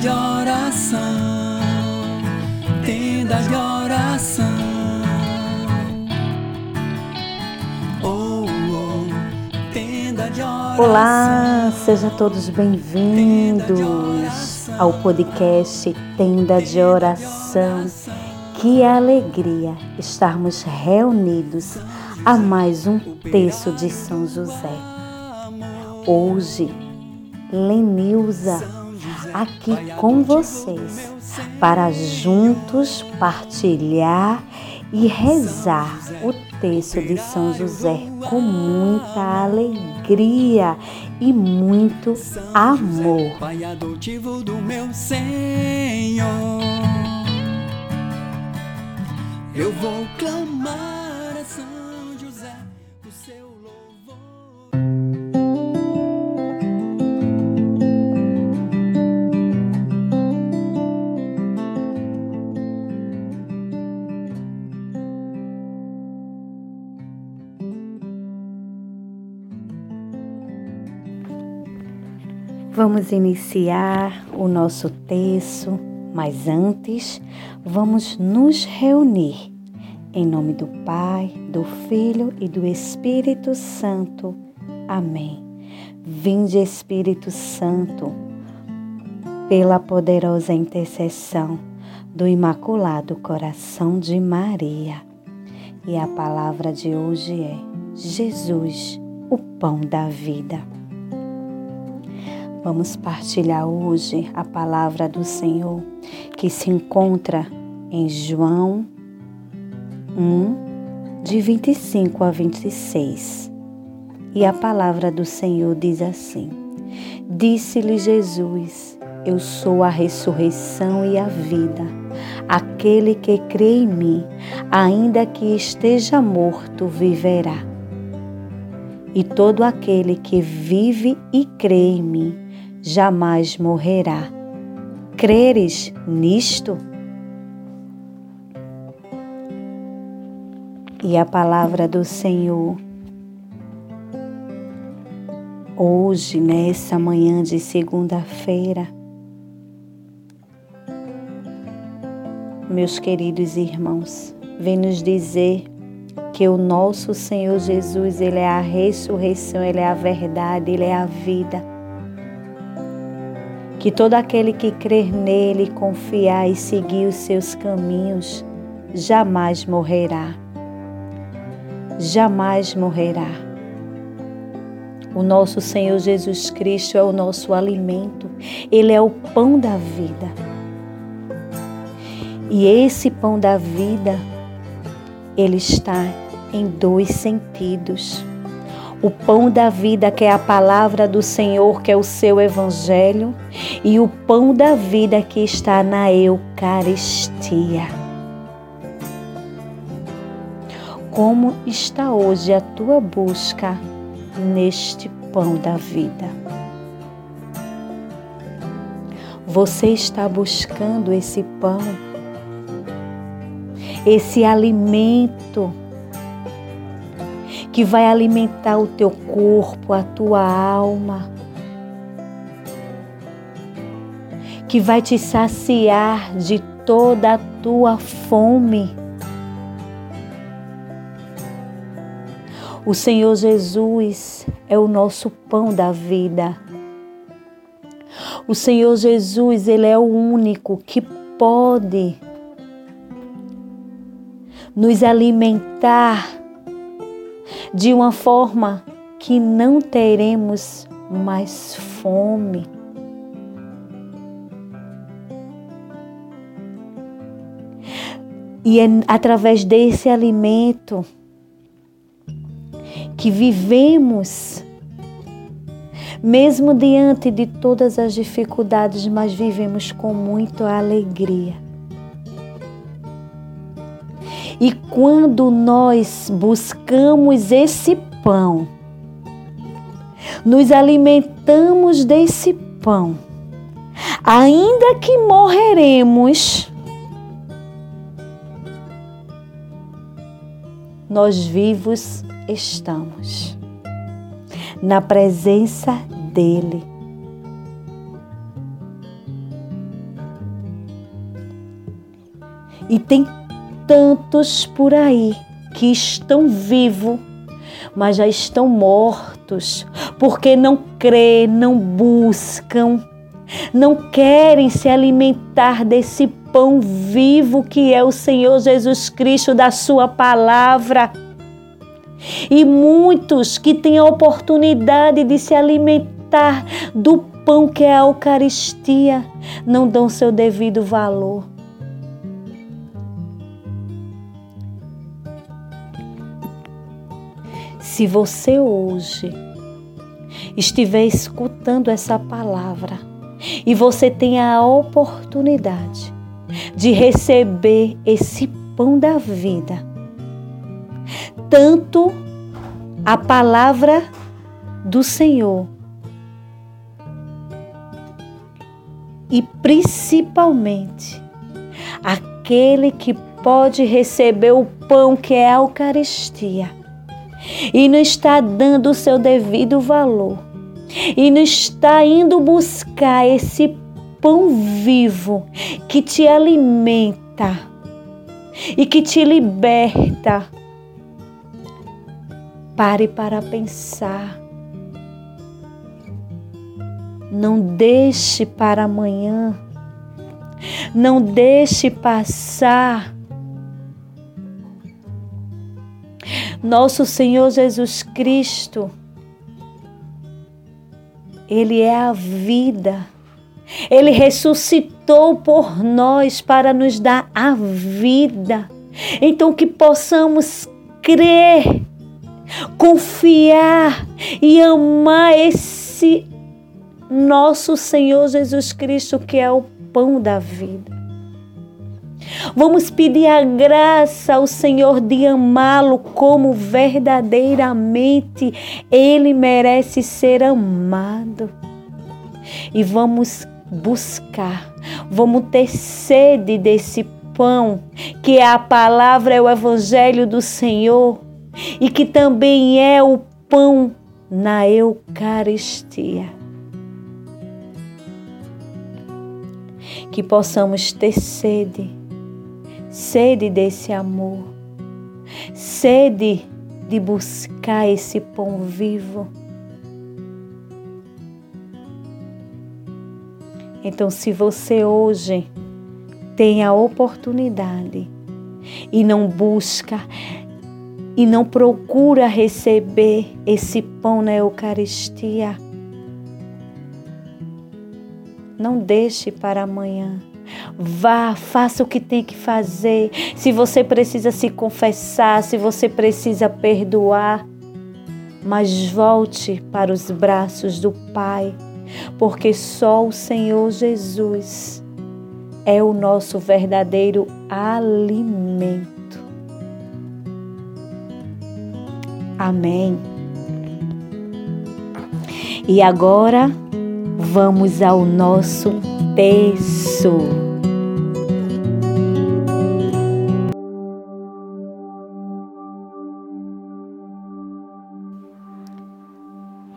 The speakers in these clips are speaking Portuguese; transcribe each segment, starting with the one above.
de oração, tenda de oração. Oh, oh, tenda de oração. Olá, sejam todos bem-vindos ao podcast Tenda de Oração. Que alegria estarmos reunidos a mais um texto de São José. Hoje, Lenilza, aqui com vocês, para juntos partilhar e rezar o texto de São José com muita alegria e muito amor. Pai adotivo do meu Senhor, eu vou clamar Vamos iniciar o nosso texto, mas antes vamos nos reunir. Em nome do Pai, do Filho e do Espírito Santo. Amém. Vinde, Espírito Santo, pela poderosa intercessão do Imaculado Coração de Maria. E a palavra de hoje é Jesus, o pão da vida. Vamos partilhar hoje a palavra do Senhor que se encontra em João 1, de 25 a 26. E a palavra do Senhor diz assim: Disse-lhe Jesus: Eu sou a ressurreição e a vida. Aquele que crê em mim, ainda que esteja morto, viverá. E todo aquele que vive e crê em mim, jamais morrerá. Creres nisto? E a palavra do Senhor, hoje, nessa manhã de segunda-feira, meus queridos irmãos, vem nos dizer que o nosso Senhor Jesus, Ele é a ressurreição, Ele é a verdade, Ele é a vida que todo aquele que crer nele, confiar e seguir os seus caminhos, jamais morrerá. Jamais morrerá. O nosso Senhor Jesus Cristo é o nosso alimento, ele é o pão da vida. E esse pão da vida, ele está em dois sentidos o pão da vida, que é a palavra do Senhor, que é o seu evangelho, e o pão da vida que está na Eucaristia. Como está hoje a tua busca neste pão da vida? Você está buscando esse pão, esse alimento que vai alimentar o teu corpo, a tua alma, que vai te saciar de toda a tua fome. O Senhor Jesus é o nosso pão da vida. O Senhor Jesus, ele é o único que pode nos alimentar de uma forma que não teremos mais fome. E é através desse alimento que vivemos, mesmo diante de todas as dificuldades, mas vivemos com muita alegria. E quando nós buscamos esse pão, nos alimentamos desse pão, ainda que morreremos, nós vivos estamos na presença dele. E tem tantos por aí que estão vivos, mas já estão mortos, porque não crê, não buscam, não querem se alimentar desse pão vivo que é o Senhor Jesus Cristo, da Sua palavra. E muitos que têm a oportunidade de se alimentar do pão que é a Eucaristia não dão seu devido valor. Se você hoje estiver escutando essa palavra e você tem a oportunidade de receber esse pão da vida, tanto a palavra do Senhor e principalmente aquele que pode receber o pão que é a Eucaristia e não está dando o seu devido valor e não está indo buscar esse pão vivo que te alimenta e que te liberta Pare para pensar. Não deixe para amanhã. Não deixe passar. Nosso Senhor Jesus Cristo, Ele é a vida. Ele ressuscitou por nós para nos dar a vida. Então que possamos crer confiar e amar esse nosso Senhor Jesus Cristo, que é o pão da vida. Vamos pedir a graça ao Senhor de amá-lo como verdadeiramente ele merece ser amado. E vamos buscar, vamos ter sede desse pão, que é a palavra, é o evangelho do Senhor e que também é o pão na Eucaristia. Que possamos ter sede, sede desse amor, sede de buscar esse pão vivo. Então, se você hoje tem a oportunidade e não busca e não procura receber esse pão na Eucaristia, não deixe para amanhã. Vá, faça o que tem que fazer. Se você precisa se confessar, se você precisa perdoar, mas volte para os braços do Pai, porque só o Senhor Jesus é o nosso verdadeiro alimento. Amém. E agora vamos ao nosso texto.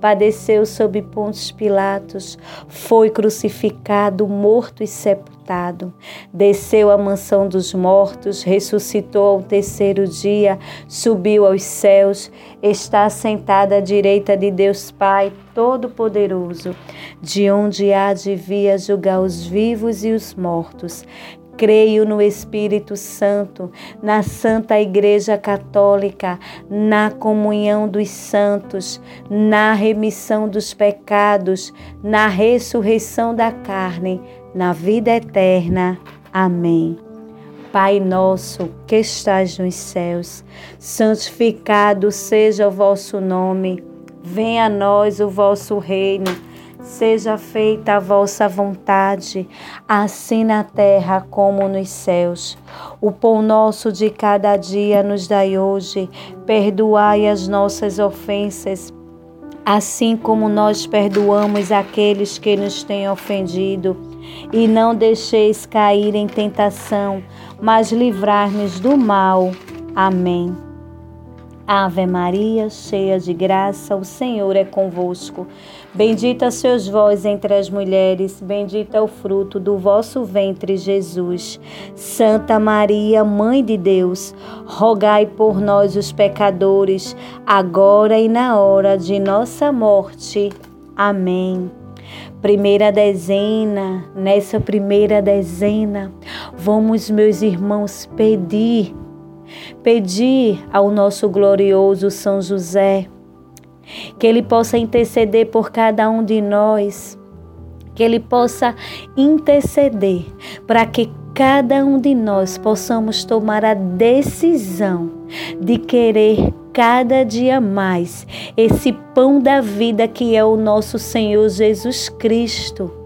padeceu sob Pontos Pilatos, foi crucificado, morto e sepultado, desceu à mansão dos mortos, ressuscitou ao terceiro dia, subiu aos céus, está sentado à direita de Deus Pai Todo-Poderoso, de onde há de vir julgar os vivos e os mortos. Creio no Espírito Santo, na Santa Igreja Católica, na comunhão dos santos, na remissão dos pecados, na ressurreição da carne, na vida eterna. Amém. Pai nosso que estás nos céus, santificado seja o vosso nome. Venha a nós o vosso reino Seja feita a vossa vontade, assim na terra como nos céus. O pão nosso de cada dia nos dai hoje. Perdoai as nossas ofensas assim como nós perdoamos aqueles que nos têm ofendido, e não deixeis cair em tentação, mas livrar-nos do mal. Amém. Ave Maria, cheia de graça, o Senhor é convosco. Bendita sois vós entre as mulheres, bendito é o fruto do vosso ventre, Jesus. Santa Maria, Mãe de Deus, rogai por nós, os pecadores, agora e na hora de nossa morte. Amém. Primeira dezena, nessa primeira dezena, vamos, meus irmãos, pedir pedir ao nosso glorioso São José que ele possa interceder por cada um de nós, que ele possa interceder para que cada um de nós possamos tomar a decisão de querer cada dia mais esse pão da vida que é o nosso Senhor Jesus Cristo.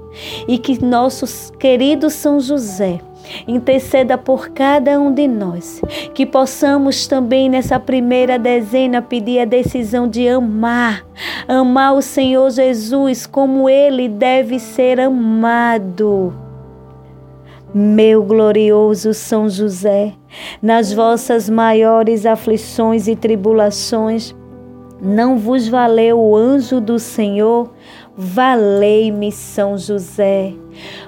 E que nosso querido São José Interceda por cada um de nós, que possamos também nessa primeira dezena pedir a decisão de amar, amar o Senhor Jesus como ele deve ser amado. Meu glorioso São José, nas vossas maiores aflições e tribulações, não vos valeu o anjo do Senhor? Valei-me, São José.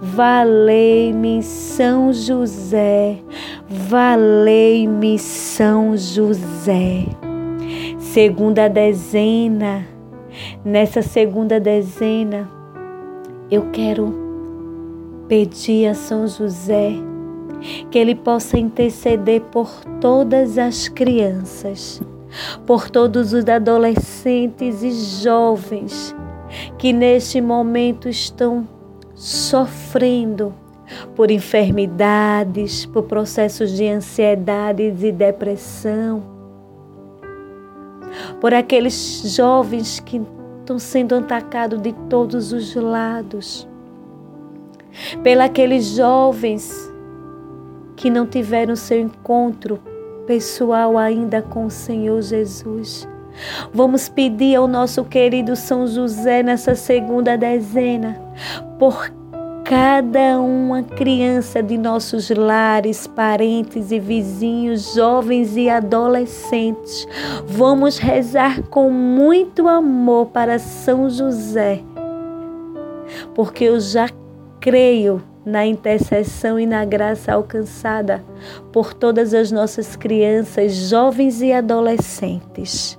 Valei-me, São José. Valei-me, São José. Segunda dezena. Nessa segunda dezena, eu quero pedir a São José que ele possa interceder por todas as crianças por todos os adolescentes e jovens que neste momento estão sofrendo por enfermidades, por processos de ansiedade e depressão, por aqueles jovens que estão sendo atacados de todos os lados, pelos jovens que não tiveram seu encontro pessoal ainda com o Senhor Jesus. Vamos pedir ao nosso querido São José nessa segunda dezena por cada uma criança de nossos lares, parentes e vizinhos, jovens e adolescentes. Vamos rezar com muito amor para São José, porque eu já creio na intercessão e na graça alcançada por todas as nossas crianças, jovens e adolescentes.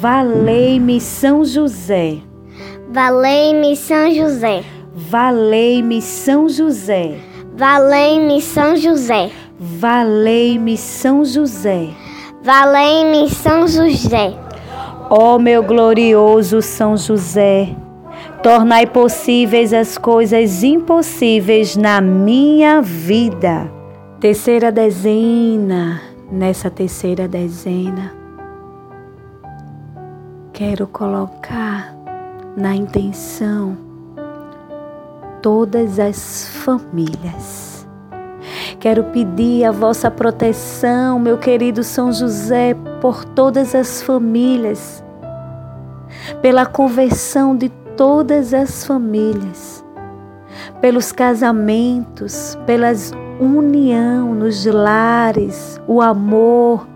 Valei-me São José. Valei-me São José. Valei-me São José. Valei-me São José. Valei-me São José. Valei-me São José. Ó meu glorioso São José, Tornai possíveis as coisas impossíveis na minha vida. Terceira dezena, nessa terceira dezena, quero colocar na intenção todas as famílias. Quero pedir a vossa proteção, meu querido São José, por todas as famílias, pela conversão de todas as famílias, pelos casamentos, pelas união nos lares, o amor.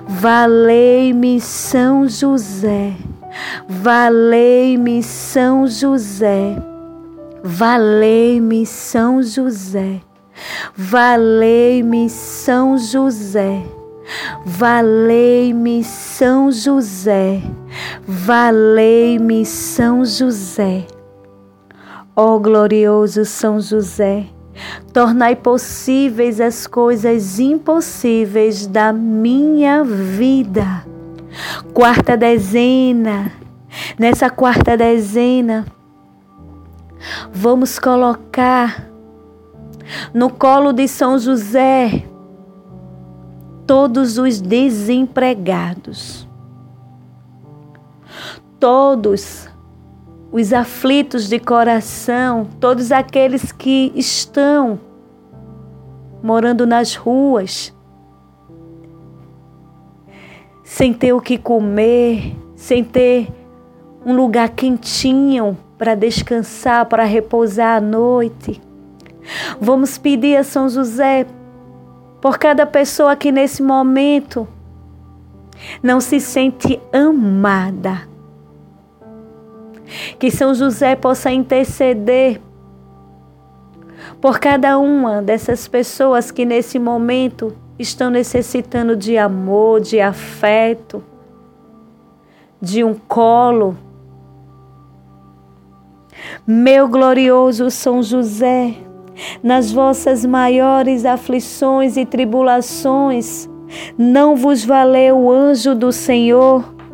Valei-me São José. Valei-me São José. Valei-me São José. Valei-me São José. Valei-me São José. Ó oh, glorioso São José, tornai possíveis as coisas impossíveis da minha vida. Quarta dezena. Nessa quarta dezena, vamos colocar no colo de São José todos os desempregados, todos os aflitos de coração, todos aqueles que estão morando nas ruas, sem ter o que comer, sem ter um lugar quentinho para descansar, para repousar à noite. Vamos pedir a São José por cada pessoa que nesse momento não se sente amada. Que São José possa interceder por cada uma dessas pessoas que nesse momento estão necessitando de amor, de afeto, de um colo. Meu glorioso São José, nas vossas maiores aflições e tribulações, não vos valeu o anjo do Senhor?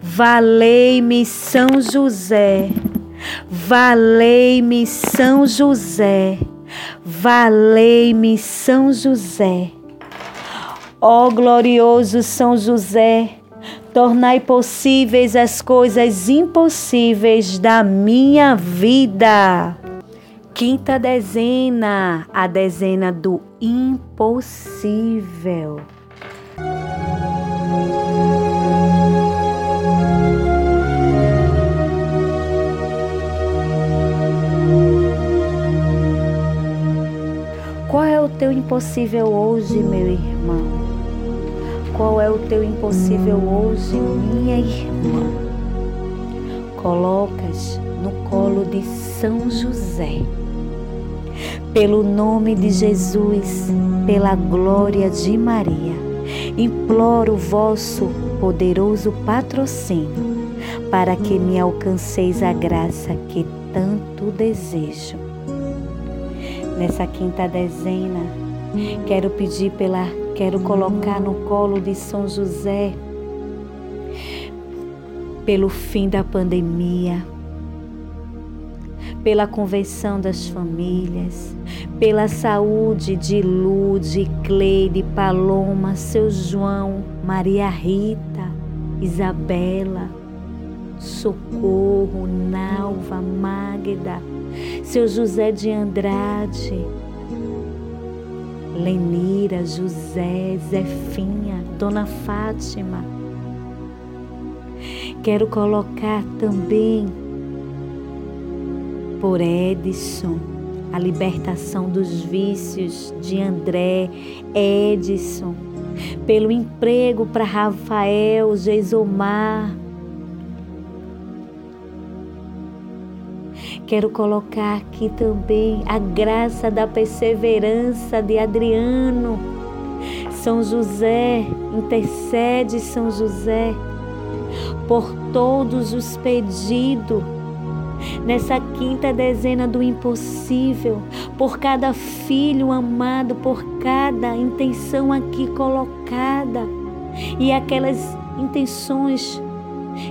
valei-me São José, valei-me São José, valei-me São José. Ó glorioso São José, tornai possíveis as coisas impossíveis da minha vida. Quinta dezena, a dezena do impossível. Teu impossível hoje, meu irmão? Qual é o teu impossível hoje, minha irmã? Colocas no colo de São José pelo nome de Jesus, pela glória de Maria, imploro o vosso poderoso patrocínio para que me alcanceis a graça que tanto desejo. Nessa quinta dezena, quero pedir pela, quero colocar no colo de São José pelo fim da pandemia, pela convenção das famílias, pela saúde de Lude, Cleide, Paloma, seu João, Maria Rita, Isabela, Socorro, Nalva, Magda, seu José de Andrade, Lenira, José, Zefinha, Dona Fátima. Quero colocar também por Edson, a libertação dos vícios de André, Edson, pelo emprego para Rafael, Geisomar. Quero colocar aqui também a graça da perseverança de Adriano. São José, intercede São José por todos os pedidos nessa quinta dezena do impossível, por cada filho amado, por cada intenção aqui colocada e aquelas intenções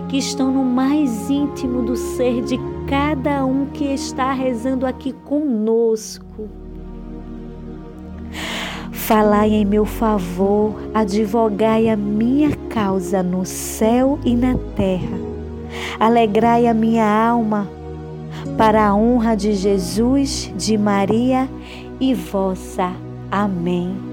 que estão no mais íntimo do ser de cada um que está rezando aqui conosco. Falai em meu favor, advogai a minha causa no céu e na terra. Alegrai a minha alma para a honra de Jesus, de Maria e vossa. Amém.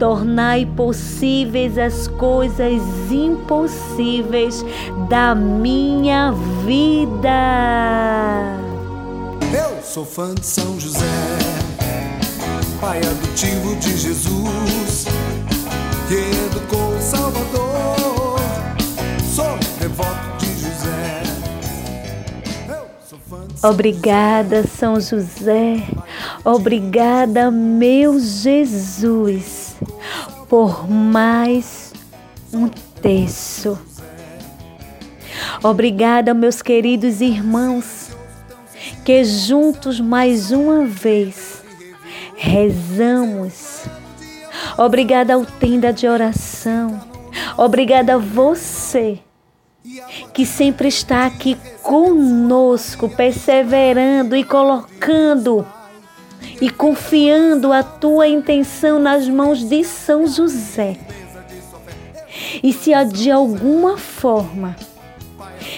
tornai possíveis as coisas impossíveis da minha vida. Eu sou fã de São José, pai adotivo de Jesus, que educou o Salvador. Sou devoto de José. Obrigada, São José. Obrigada, meu Jesus, por mais um terço. Obrigada, meus queridos irmãos, que juntos mais uma vez rezamos. Obrigada ao tenda de oração. Obrigada a você que sempre está aqui conosco, perseverando e colocando e confiando a tua intenção nas mãos de São José. E se de alguma forma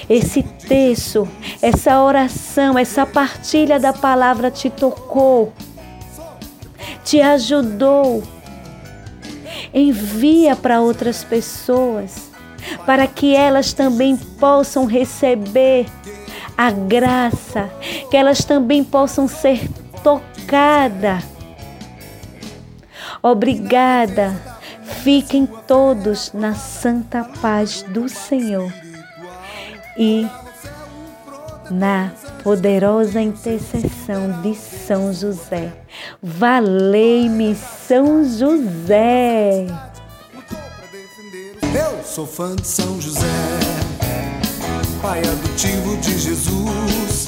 esse texto, essa oração, essa partilha da palavra te tocou, te ajudou, envia para outras pessoas, para que elas também possam receber a graça, que elas também possam ser tocada. Obrigada. Fiquem todos na santa paz do Senhor e na poderosa intercessão de São José. Valei-me, São José. Eu sou fã de São José, pai adotivo de Jesus,